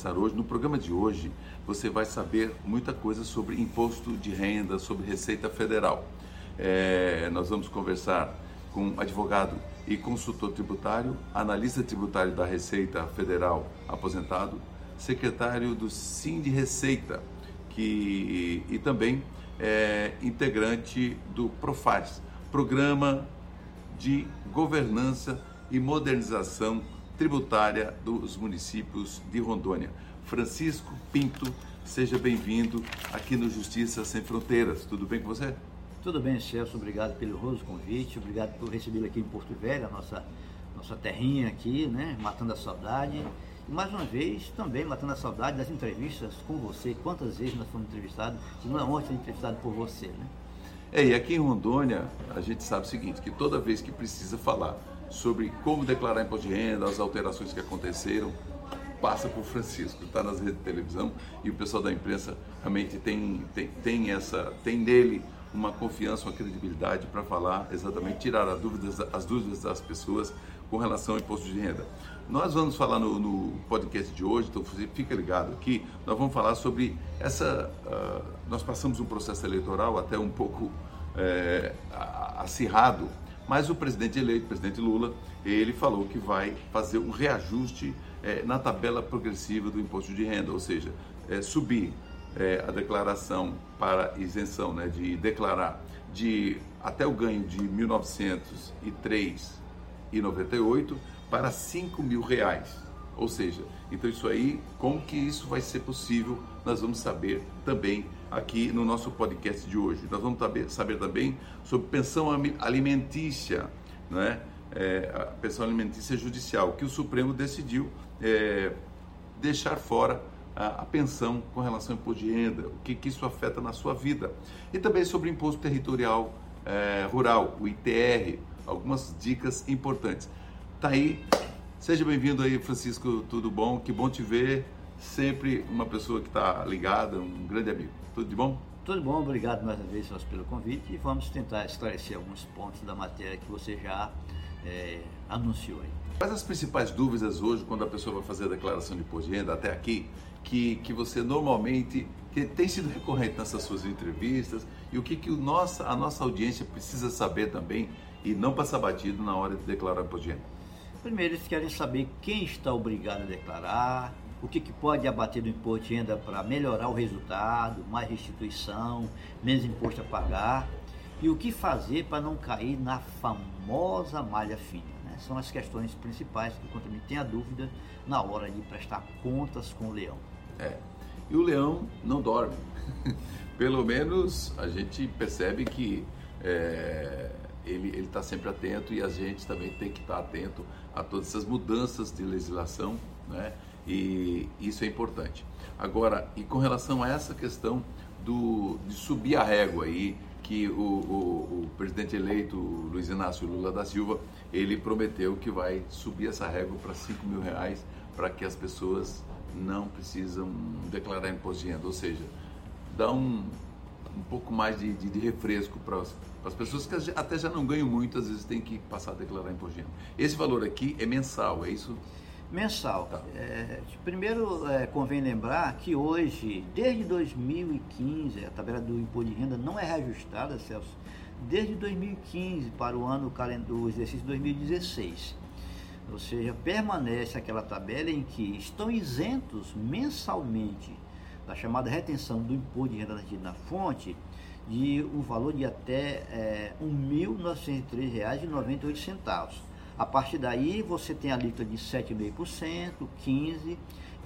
conversar hoje. No programa de hoje, você vai saber muita coisa sobre imposto de renda, sobre Receita Federal. É, nós vamos conversar com advogado e consultor tributário, analista tributário da Receita Federal aposentado, secretário do Sim de Receita que, e também é, integrante do Profaz, Programa de Governança e Modernização Tributária dos Municípios de Rondônia. Francisco Pinto, seja bem-vindo aqui no Justiça Sem Fronteiras. Tudo bem com você? Tudo bem, Celso. Obrigado pelo roso convite. Obrigado por recebê-lo aqui em Porto Velho, a nossa, nossa terrinha aqui, né? Matando a saudade. E mais uma vez, também matando a saudade das entrevistas com você. Quantas vezes nós fomos entrevistados? Se não é ontem entrevistado por você, né? É, e aqui em Rondônia, a gente sabe o seguinte, que toda vez que precisa falar sobre como declarar imposto de renda, as alterações que aconteceram, passa por Francisco, está nas redes de televisão e o pessoal da imprensa realmente tem, tem, tem essa, tem nele uma confiança, uma credibilidade para falar exatamente, tirar as dúvidas, as dúvidas das pessoas com relação ao imposto de renda. Nós vamos falar no, no podcast de hoje, então fica ligado aqui, nós vamos falar sobre essa. Uh, nós passamos um processo eleitoral até um pouco é, acirrado, mas o presidente eleito, o presidente Lula, ele falou que vai fazer um reajuste é, na tabela progressiva do imposto de renda, ou seja, é, subir é, a declaração para isenção, né, de declarar de até o ganho de 1903,98 para 5 mil reais. Ou seja, então isso aí, como que isso vai ser possível, nós vamos saber também aqui no nosso podcast de hoje. Nós vamos saber, saber também sobre pensão alimentícia, né? É, a pensão alimentícia judicial, que o Supremo decidiu é, deixar fora a, a, pensão com relação ao imposto de renda, o que, que isso afeta na sua vida. E também sobre o imposto territorial é, rural, o ITR, algumas dicas importantes. Tá aí. Seja bem-vindo aí, Francisco. Tudo bom? Que bom te ver. Sempre uma pessoa que está ligada, um grande amigo. Tudo de bom? Tudo bom, obrigado mais uma vez pelo convite e vamos tentar esclarecer alguns pontos da matéria que você já é, anunciou aí. Quais as principais dúvidas hoje quando a pessoa vai fazer a declaração de imposto de renda até aqui que, que você normalmente que tem sido recorrente nessas suas entrevistas e o que, que o nossa, a nossa audiência precisa saber também e não passar batido na hora de declarar imposto de renda? Primeiro, eles querem saber quem está obrigado a declarar, o que, que pode abater do imposto de renda para melhorar o resultado, mais restituição, menos imposto a pagar, e o que fazer para não cair na famosa malha fina. Né? São as questões principais que o contribuinte tem a dúvida na hora de prestar contas com o leão. É. E o leão não dorme. Pelo menos a gente percebe que é, ele está sempre atento e a gente também tem que estar tá atento a todas essas mudanças de legislação, né? E isso é importante. Agora, e com relação a essa questão do, de subir a régua aí, que o, o, o presidente eleito Luiz Inácio Lula da Silva, ele prometeu que vai subir essa régua para 5 mil reais para que as pessoas não precisam declarar imposto de renda, ou seja, dá um, um pouco mais de, de, de refresco para as, para as pessoas que até já não ganham muito, às vezes tem que passar a declarar imposto de renda. Esse valor aqui é mensal, é isso? Mensal. Tá. É, primeiro, é, convém lembrar que hoje, desde 2015, a tabela do imposto de renda não é reajustada, Celso, desde 2015 para o ano do exercício 2016. Ou seja, permanece aquela tabela em que estão isentos mensalmente da chamada retenção do imposto de renda na fonte de um valor de até é, R$ 1.903,98. A partir daí você tem a alíquota de 7,5%, 15%,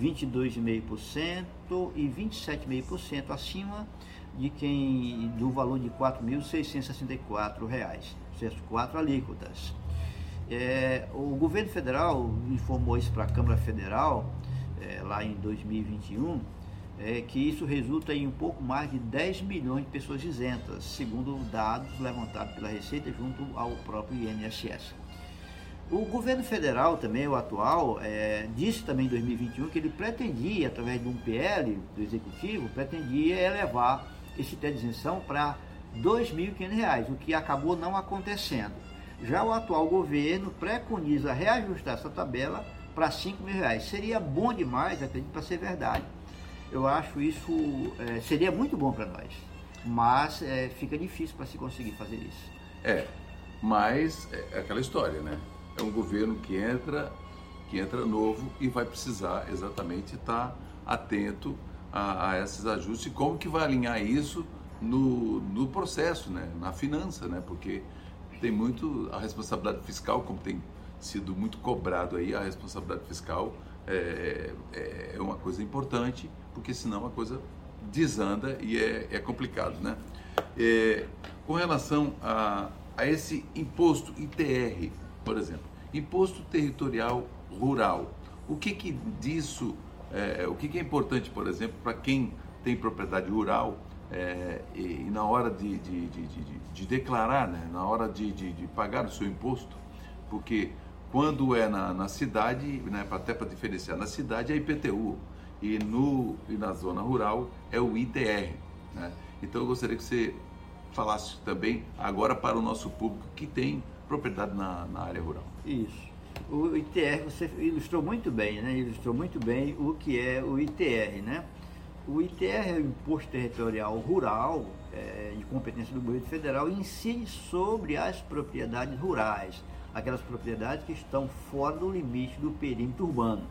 22,5% e 27,5% acima de quem do valor de R$ 4.664, certo? Quatro alíquotas. É, o governo federal informou isso para a Câmara Federal é, lá em 2021 é, que isso resulta em um pouco mais de 10 milhões de pessoas isentas, segundo dados levantados pela Receita junto ao próprio INSS. O governo federal também, o atual, é, disse também em 2021 que ele pretendia, através de um PL do Executivo, pretendia elevar esse teto de isenção para R$ 2.500, o que acabou não acontecendo. Já o atual governo preconiza reajustar essa tabela para 5 mil reais. Seria bom demais, acredito, para ser verdade. Eu acho isso é, seria muito bom para nós, mas é, fica difícil para se conseguir fazer isso. É, mas é aquela história, né? É um governo que entra, que entra novo e vai precisar exatamente estar atento a, a esses ajustes e como que vai alinhar isso no, no processo, né? Na finança, né? Porque tem muito a responsabilidade fiscal, como tem sido muito cobrado aí, a responsabilidade fiscal é, é, é uma coisa importante, porque senão a coisa desanda e é, é complicado, né? É, com relação a, a esse imposto ITR, por exemplo, imposto territorial rural, o que que disso, é, o que que é importante, por exemplo, para quem tem propriedade rural é, e, e, na hora de, de, de, de, declarar, né, na hora de, pagar o seu imposto, porque quando é na, na cidade, né, até para diferenciar, na cidade é IPTU e, no, e na zona rural é o ITR. Né? Então eu gostaria que você falasse também agora para o nosso público que tem propriedade na, na área rural. Isso. O ITR, você ilustrou muito bem, né? Ilustrou muito bem o que é o ITR, né? O ITR é o Imposto Territorial Rural, é, de competência do governo federal, incide sobre as propriedades rurais aquelas propriedades que estão fora do limite do perímetro urbano.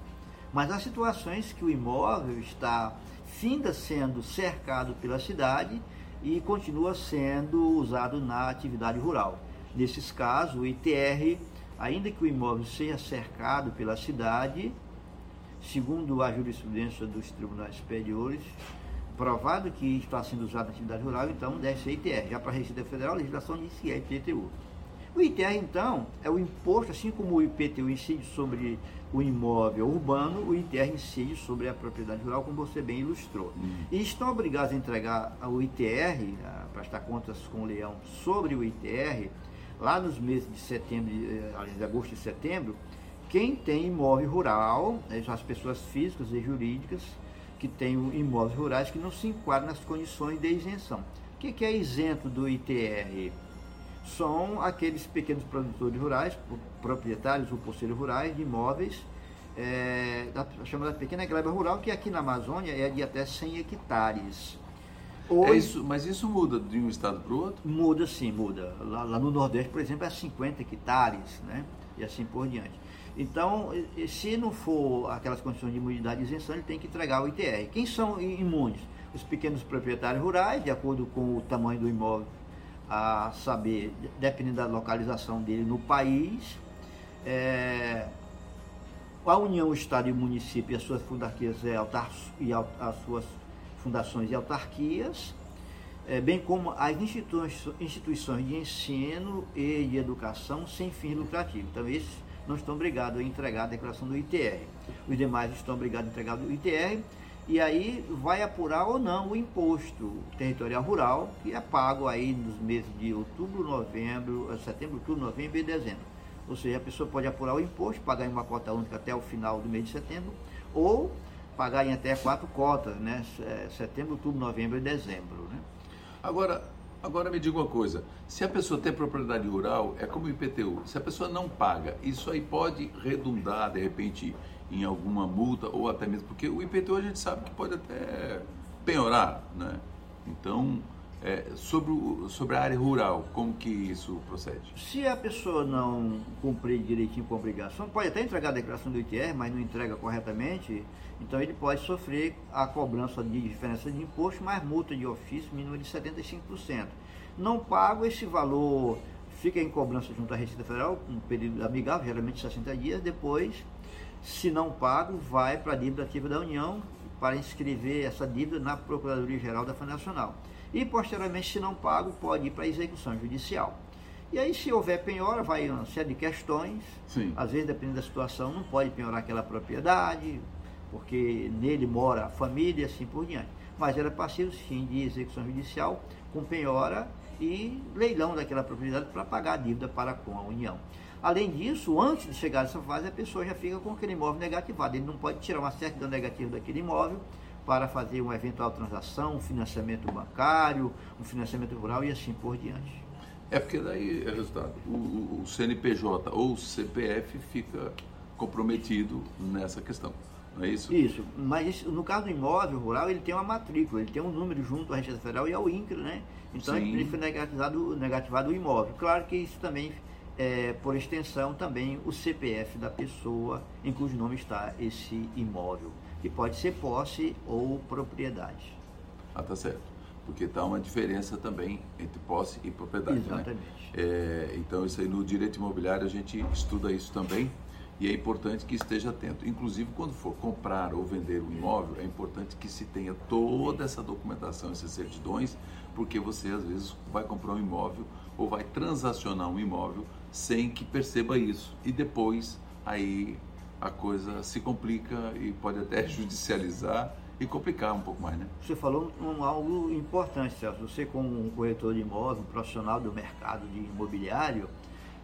Mas há situações que o imóvel está finda sendo cercado pela cidade e continua sendo usado na atividade rural. Nesses casos, o ITR, ainda que o imóvel seja cercado pela cidade, segundo a jurisprudência dos tribunais superiores, provado que está sendo usado na atividade rural, então deve ser ITR. Já para a Receita Federal, a legislação diz que é IPTU. O ITR, então, é o imposto, assim como o IPTU incide sobre o imóvel urbano, o ITR incide sobre a propriedade rural, como você bem ilustrou. Uhum. E estão obrigados a entregar o ITR, a prestar contas com o leão sobre o ITR, lá nos meses de setembro, eh, de agosto e setembro, quem tem imóvel rural, né, as pessoas físicas e jurídicas que têm imóveis rurais que não se enquadram nas condições de isenção. O que é isento do ITR? são aqueles pequenos produtores rurais, proprietários ou poceiros rurais de imóveis, é, da chamada pequena gleba rural, que aqui na Amazônia é de até 100 hectares. Hoje, é isso, mas isso muda de um estado para o outro? Muda sim, muda. Lá, lá, no Nordeste, por exemplo, é 50 hectares, né? E assim por diante. Então, se não for aquelas condições de imunidade e isenção, ele tem que entregar o ITR. Quem são imunes? Os pequenos proprietários rurais, de acordo com o tamanho do imóvel a saber, dependendo da localização dele no país, é, a União, o Estado e o município e as suas fundações e as suas fundações e autarquias, é, bem como as instituições de ensino e de educação sem fins lucrativos. Então, esses não estão obrigados a entregar a declaração do ITR. Os demais estão obrigados a entregar o ITR e aí vai apurar ou não o imposto territorial rural, que é pago aí nos meses de outubro, novembro, eh, setembro, outubro, novembro e dezembro. Ou seja, a pessoa pode apurar o imposto, pagar em uma cota única até o final do mês de setembro, ou pagar em até quatro cotas, né? Eh, setembro, outubro, novembro e dezembro. Né? Agora, agora me diga uma coisa, se a pessoa tem propriedade rural, é como o IPTU, se a pessoa não paga, isso aí pode redundar, de repente, em alguma multa ou até mesmo porque o IPTU a gente sabe que pode até penhorar, né? Então, é, sobre, o, sobre a área rural, como que isso procede? Se a pessoa não cumprir direitinho com a obrigação, pode até entregar a declaração do ITR, mas não entrega corretamente, então ele pode sofrer a cobrança de diferença de imposto, mais multa de ofício mínima de 75%. Não pago esse valor, fica em cobrança junto à Receita Federal, um período amigável, geralmente 60 dias, depois se não pago, vai para a dívida ativa da União para inscrever essa dívida na Procuradoria-Geral da Fazenda Nacional. E, posteriormente, se não pago, pode ir para a execução judicial. E aí, se houver penhora, vai uma série de questões. Sim. Às vezes, dependendo da situação, não pode penhorar aquela propriedade, porque nele mora a família e assim por diante. Mas era passivo, sim, de execução judicial, com penhora e leilão daquela propriedade para pagar a dívida para com a União. Além disso, antes de chegar nessa fase, a pessoa já fica com aquele imóvel negativado. Ele não pode tirar uma certidão negativa daquele imóvel para fazer uma eventual transação, um financiamento bancário, um financiamento rural e assim por diante. É porque daí é resultado. O, o CNPJ ou o CPF fica comprometido nessa questão. Não é isso? Isso, mas no caso do imóvel rural, ele tem uma matrícula, ele tem um número junto à Receita Federal e ao INCRA, né? Então Sim. ele foi negativado, negativado o imóvel. Claro que isso também, é, por extensão, também o CPF da pessoa em cujo nome está esse imóvel, que pode ser posse ou propriedade. Ah, tá certo. Porque está uma diferença também entre posse e propriedade. Né? Exatamente. Né? É, então, isso aí no direito imobiliário a gente estuda isso também e é importante que esteja atento. Inclusive, quando for comprar ou vender um imóvel, é importante que se tenha toda essa documentação, essas certidões, porque você às vezes vai comprar um imóvel ou vai transacionar um imóvel sem que perceba isso. E depois aí a coisa se complica e pode até judicializar e complicar um pouco mais, né? Você falou um, algo importante, Celso. Você, como um corretor de imóvel, um profissional do mercado de imobiliário,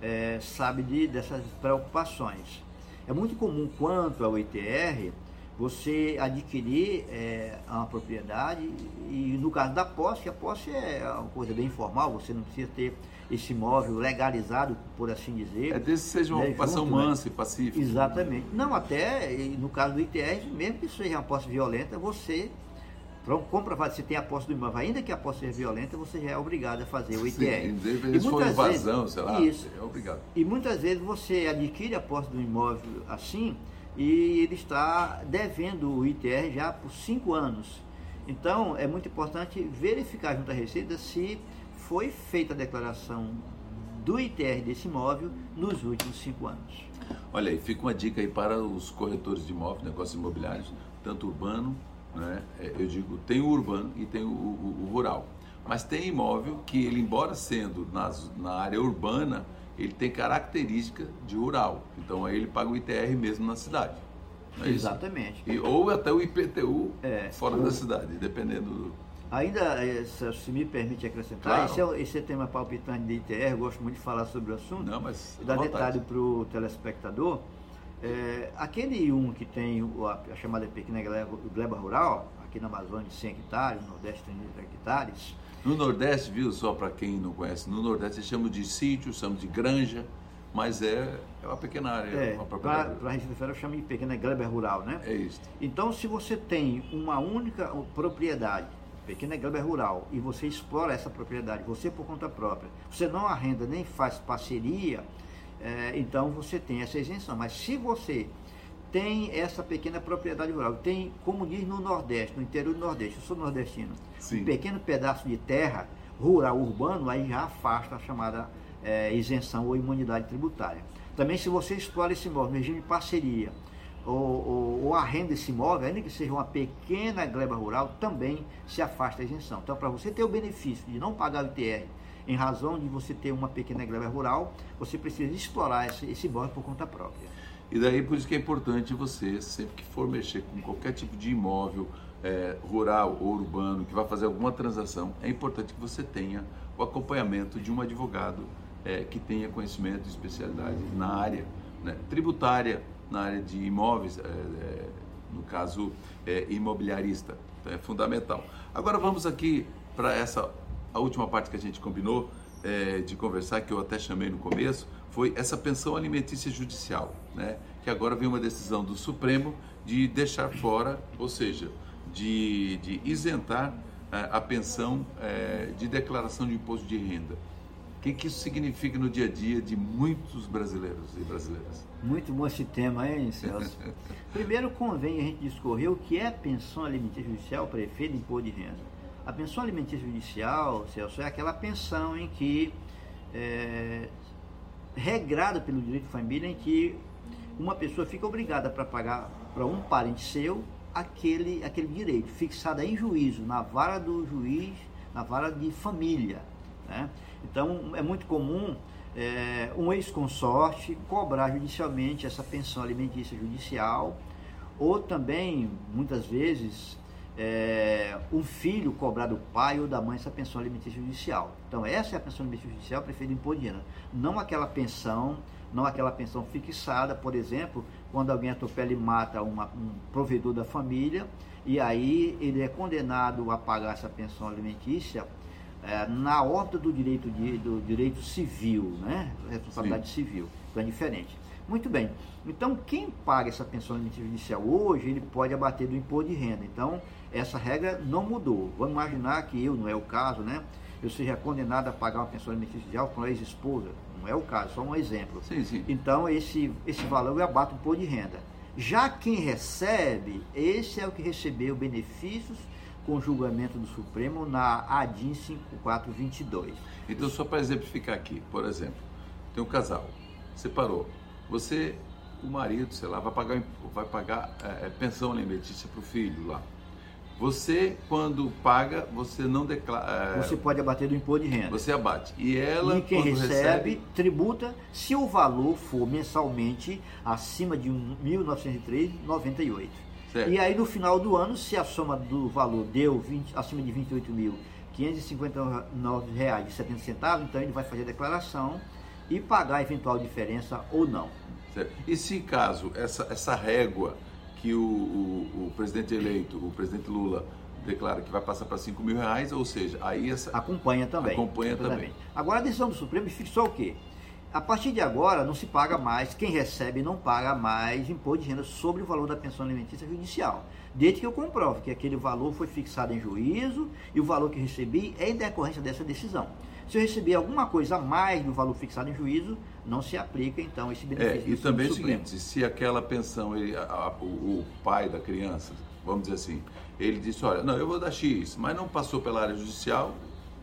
é, sabe de, dessas preocupações. É muito comum quanto ao ITR você adquirir é, uma propriedade e no caso da posse, a posse é uma coisa bem informal, você não precisa ter esse imóvel legalizado, por assim dizer. É desde que seja uma né, ocupação junto, né? mansa né? e pacífica. Exatamente. Não, até no caso do ITR, mesmo que seja uma posse violenta, você comprovar se tem a posse do imóvel, ainda que a posse seja violenta, você já é obrigado a fazer o ITR. Sim, e for invasão, vezes, sei lá, isso, é obrigado. E muitas vezes você adquire a posse do imóvel assim e ele está devendo o ITR já por cinco anos. Então, é muito importante verificar junto à Receita se foi feita a declaração do ITR desse imóvel nos últimos cinco anos. Olha aí, fica uma dica aí para os corretores de imóveis, negócios imobiliários, tanto urbano né? É, eu digo, tem o urbano e tem o, o, o, rural. Mas tem imóvel que ele, embora sendo nas, na área urbana, ele tem característica de rural. Então aí ele paga o ITR mesmo na cidade. É Exatamente. E, ou até o IPTU é, fora o... da cidade, dependendo do... Ainda, se me permite acrescentar, claro. esse, é, esse é tema palpitante de ITR, eu gosto muito de falar sobre o assunto. Não, mas. Dar detalhe para o telespectador. É, aquele um que tem a, a chamada pequena gleba, gleba, rural, aqui na Amazônia de 100 hectares, no Nordeste 30 hectares. No Nordeste, viu, só para quem não conhece, no Nordeste chamamos de sítio, chamamos de granja, mas é, é uma pequena área. É, para a Receita Federal chama de pequena gleba rural, né? É isso. Então, se você tem uma única propriedade, pequena gleba rural, e você explora essa propriedade, você por conta própria, você não arrenda nem faz parceria, é, então você tem essa isenção. Mas se você tem essa pequena propriedade rural, tem, como diz no Nordeste, no interior do Nordeste, eu sou nordestino, Sim. um pequeno pedaço de terra rural, urbano, aí já afasta a chamada é, isenção ou imunidade tributária. Também se você explora esse imóvel regime de parceria, ou, ou, ou, arrenda esse imóvel, ainda que seja uma pequena gleba rural, também se afasta a isenção. Então, para você ter o benefício de não pagar o ITR em razão de você ter uma pequena gleba rural, você precisa explorar esse, esse imóvel por conta própria. E daí por isso que é importante você, sempre que for mexer com qualquer tipo de imóvel é, rural ou urbano, que vai fazer alguma transação, é importante que você tenha o acompanhamento de um advogado é, que tenha conhecimento e especialidade na área né, tributária, na área de imóveis, é, é no caso é, imobiliarista. Então é fundamental. Agora vamos aqui para essa a última parte que a gente combinou é, de conversar, que eu até chamei no começo, foi essa pensão alimentícia judicial, né? que agora vem uma decisão do Supremo de deixar fora, ou seja, de, de isentar é, a pensão é, de declaração de imposto de renda. O que, que isso significa no dia a dia de muitos brasileiros e brasileiras? Muito bom esse tema, hein, Celso? Primeiro convém a gente discorrer o que é pensão alimentícia judicial para efeito de imposto de renda. A pensão alimentícia judicial, Celso, é aquela pensão em que, é, regrada pelo direito de família, em que uma pessoa fica obrigada para pagar para um parente seu aquele, aquele direito, fixado em juízo, na vara do juiz, na vara de família. Né? Então, é muito comum é, um ex-consorte cobrar judicialmente essa pensão alimentícia judicial, ou também, muitas vezes, é, um filho cobrar do pai ou da mãe essa pensão alimentícia judicial. Então, essa é a pensão alimentícia judicial preferida renda. Não aquela pensão, não aquela pensão fixada, por exemplo, quando alguém atropela e mata uma, um provedor da família, e aí ele é condenado a pagar essa pensão alimentícia é, na ordem do direito, de, do direito civil, né? responsabilidade Sim. civil. Então é diferente. Muito bem. Então, quem paga essa pensão alimentícia judicial hoje, ele pode abater do imposto de renda. Então, essa regra não mudou. Vamos imaginar que eu, não é o caso, né? Eu seja condenado a pagar uma pensão alimentícia com a ex-esposa. Não é o caso, só um exemplo. Sim, sim. Então, esse, esse valor eu abato o imposto de renda. Já quem recebe, esse é o que recebeu benefícios com julgamento do Supremo na ADIM 5422. Então, só para exemplificar aqui, por exemplo, tem um casal, separou. Você, o marido, sei lá, vai pagar, vai pagar é, é pensão alimentícia para o filho lá. Você, quando paga, você não declara. É, você pode abater do imposto de renda. Você abate. E ela. E quem recebe, recebe, tributa se o valor for mensalmente acima de 1.903,98. E aí no final do ano, se a soma do valor deu 20, acima de R$ 28.559,70, então ele vai fazer a declaração e pagar a eventual diferença ou não. Certo. E se caso essa, essa régua que o, o, o, presidente eleito, o presidente Lula, declara que vai passar para 5 mil reais, ou seja, aí essa. Acompanha também. Acompanha também. Agora a decisão do Supremo fixou o quê? A partir de agora não se paga mais, quem recebe não paga mais imposto de renda sobre o valor da pensão alimentícia judicial. Desde que eu comprove que aquele valor foi fixado em juízo e o valor que recebi é em decorrência dessa decisão. Se eu receber alguma coisa a mais do valor fixado em juízo, não se aplica então esse benefício. É, e também é o seguinte, se aquela pensão, ele, a, a, o, o, pai da criança, vamos dizer assim, ele disse, olha, não, eu vou dar X, mas não passou pela área judicial,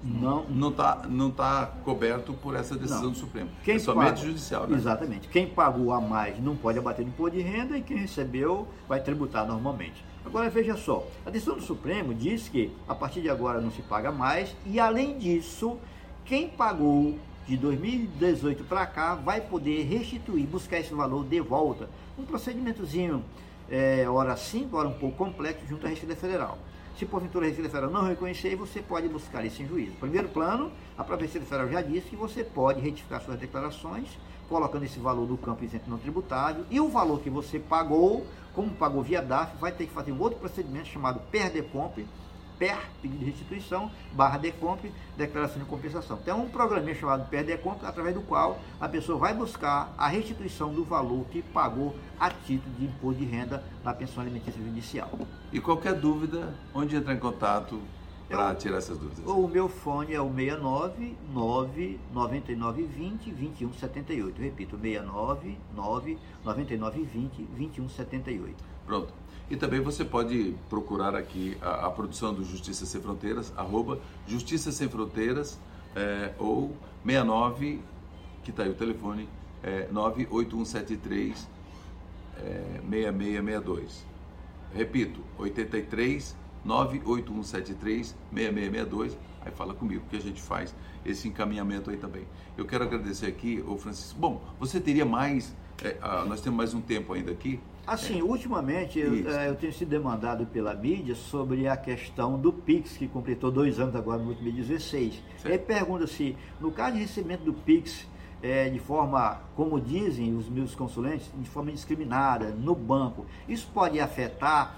não não está não tá coberto por essa decisão não. do Supremo. Quem é somente paga, judicial, né? Exatamente. Quem pagou a mais não pode abater no imposto de renda e quem recebeu vai tributar normalmente. Agora veja só, a decisão do Supremo diz que a partir de agora não se paga mais e além disso quem pagou de 2018 para cá vai poder restituir, buscar esse valor de volta. Um procedimentozinho, é, hora simples, hora um pouco complexo, junto à Receita Federal. Se porventura a Receita Federal não reconhecer, você pode buscar isso em juízo. Primeiro plano, a própria Receita Federal já disse que você pode retificar suas declarações, colocando esse valor do campo isento não tributável, e o valor que você pagou, como pagou via DAF, vai ter que fazer um outro procedimento chamado PERDECOMP, PER, pedido de restituição, barra DECOMP, declaração de compensação. Tem um programinha chamado PER DECOMP, através do qual a pessoa vai buscar a restituição do valor que pagou a título de imposto de renda na pensão alimentícia judicial. E qualquer dúvida, onde entrar em contato para tirar essas dúvidas? O meu fone é o 69 9 99 20 21 78. Repito, 69 9 99 20 21 78. Pronto. E também você pode procurar aqui a, a produção do Justiça Sem Fronteiras, arroba Justiça Sem Fronteiras, é, ou 69, que está aí o telefone, é, 98173 é, 6662. Repito, 83 98173 6662. Aí fala comigo que a gente faz esse encaminhamento aí também. Eu quero agradecer aqui, o Francisco. Bom, você teria mais, é, nós temos mais um tempo ainda aqui. Assim, é. ultimamente eu, é, eu, tenho sido demandado pela mídia sobre a questão do PIX, que completou dois anos agora no 2016. Ele pergunta se, no caso de recebimento do PIX, é, de forma, como dizem os meus consulentes, de forma indiscriminada, no banco, isso pode afetar,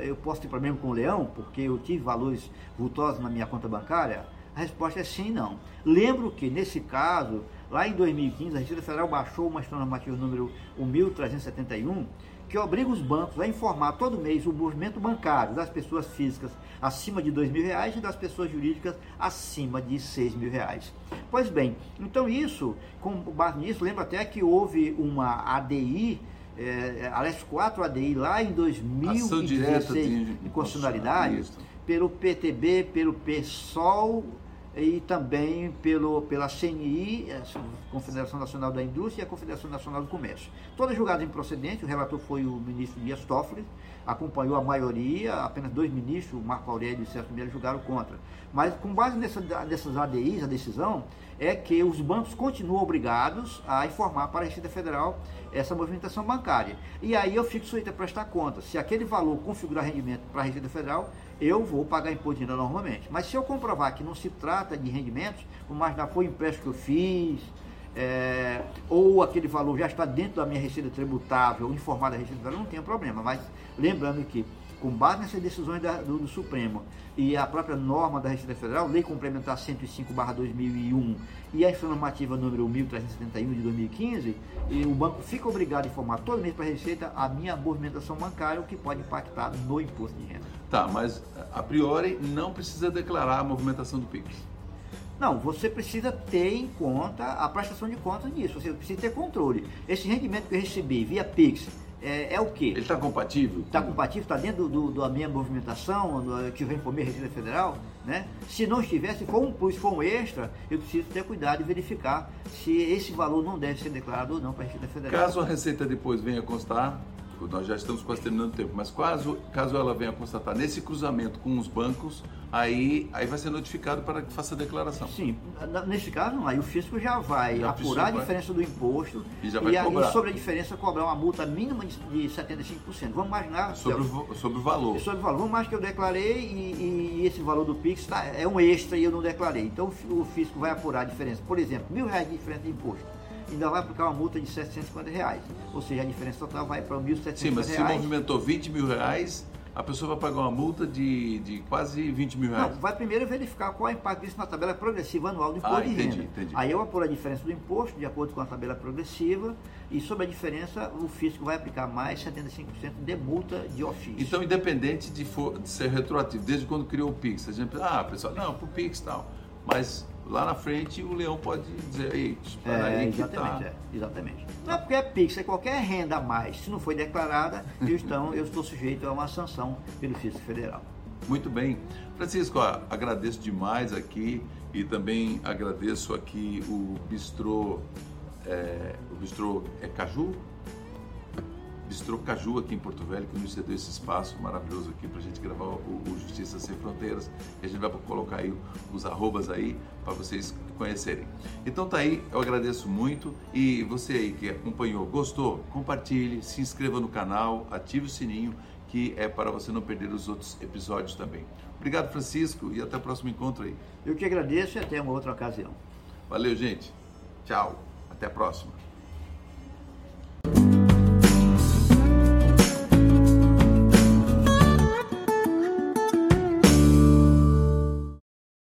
eu posso ter problema com o leão, porque eu tive valores vultosos na minha conta bancária? A resposta é sim não. Lembro que, nesse caso, Lá em 2015, a Receita Federal baixou uma normativa número 1371, que obriga os bancos a informar todo mês o movimento bancário das pessoas físicas acima de R$ mil reais e das pessoas jurídicas acima de R$ mil reais. Pois bem, então isso, com base nisso, lembra até que houve uma ADI, é, aliás, quatro ADI lá em 2016 de constitucionalidade, pelo PTB, pelo PSOL, e também pelo, pela CNI, Confederação Nacional da Indústria, e a Confederação Nacional do Comércio. Toda julgada improcedente, o relator foi o ministro Dias Toffoli, acompanhou a maioria, apenas dois ministros, Marco Aurélio e Celso Melo, julgaram contra. Mas com base nessa, nessas ADIs, a decisão é que os bancos continuam obrigados a informar para a Receita Federal essa movimentação bancária. E aí eu fico sujeito a prestar conta. Se aquele valor configurar rendimento para a Receita Federal, eu vou pagar imposto de renda normalmente. Mas se eu comprovar que não se trata de rendimentos, como mais não foi o empréstimo que eu fiz, é, ou aquele valor já está dentro da minha receita tributável, informada da receita tributável, não tem problema. Mas lembrando que com base nessas decisões da, do, do, Supremo e a própria norma da Receita Federal, Lei Complementar 105/2001 e a informativa número 1371 de 2015, e o banco fica obrigado a informar todo mês para a Receita a minha movimentação bancária, o que pode impactar no imposto de renda. Tá, mas a priori não precisa declarar a movimentação do PIX. Não, você precisa ter em conta a prestação de contas disso, você precisa ter controle. Esse rendimento que eu recebi via Pix é, é o quê? Ele está compatível? Está compatível, está dentro do, do, da minha movimentação, do, que eu informei a Receita Federal, né? Se não estiver, se for um plus, for um extra, eu preciso ter cuidado e verificar se esse valor não deve ser declarado ou não para a Receita Federal. Caso a Receita depois venha constar, nós já estamos quase terminando o tempo, mas caso, caso ela venha constatar nesse cruzamento com os bancos, aí, aí vai ser notificado para que faça a declaração. Sim, nesse caso não, aí o fisco já vai já apurar a diferença vai... do imposto e, já vai e, cobrar. e sobre a diferença cobrar uma multa mínima de, de 75%. Vamos imaginar... Sobre, o, sobre o valor. Sobre o valor. Vamos imaginar que eu declarei e, e esse valor do PIX tá, é um extra e eu não declarei. Então o fisco vai apurar a diferença. Por exemplo, mil reais de diferença de imposto ainda vai aplicar uma multa de 750 reais. Ou seja, a diferença total vai para 1.750 reais. Sim, mas se movimentou 20 mil reais, a pessoa vai pagar uma multa de, de quase 20 mil reais. Não, vai primeiro verificar qual é o impacto disso na tabela progressiva anual do imposto ah, entendi, de renda. Entendi. Aí eu apuro a diferença do imposto de acordo com a tabela progressiva e sobre a diferença o fisco vai aplicar mais 75% de multa de ofício. Então, independente de, for, de ser retroativo, desde quando criou o PIX, a gente ah, pessoal, não, para o PIX e tal, mas lá na frente o leão pode dizer, ei, espera é, aí exatamente, tá... é, exatamente. Não é porque é Pix, é qualquer renda a mais, se não foi declarada, eu, então, eu estou sujeito a uma sanção pelo Fisco Federal. Muito bem. Francisco, ó, agradeço demais aqui e também agradeço aqui o bistrô, é, o bistrô é Caju? Bistrô Caju aqui em Porto Velho, que nos cedeu esse espaço maravilhoso aqui para a gente gravar o, o, Justiça Sem Fronteiras. E a gente vai colocar aí os arrobas aí para vocês conhecerem. Então tá aí, eu agradeço muito e você aí que acompanhou, gostou, compartilhe, se inscreva no canal, ative o sininho que é para você não perder os outros episódios também. Obrigado, Francisco, e até o próximo encontro aí. Eu que agradeço e até uma outra ocasião. Valeu, gente. Tchau. Até a próxima.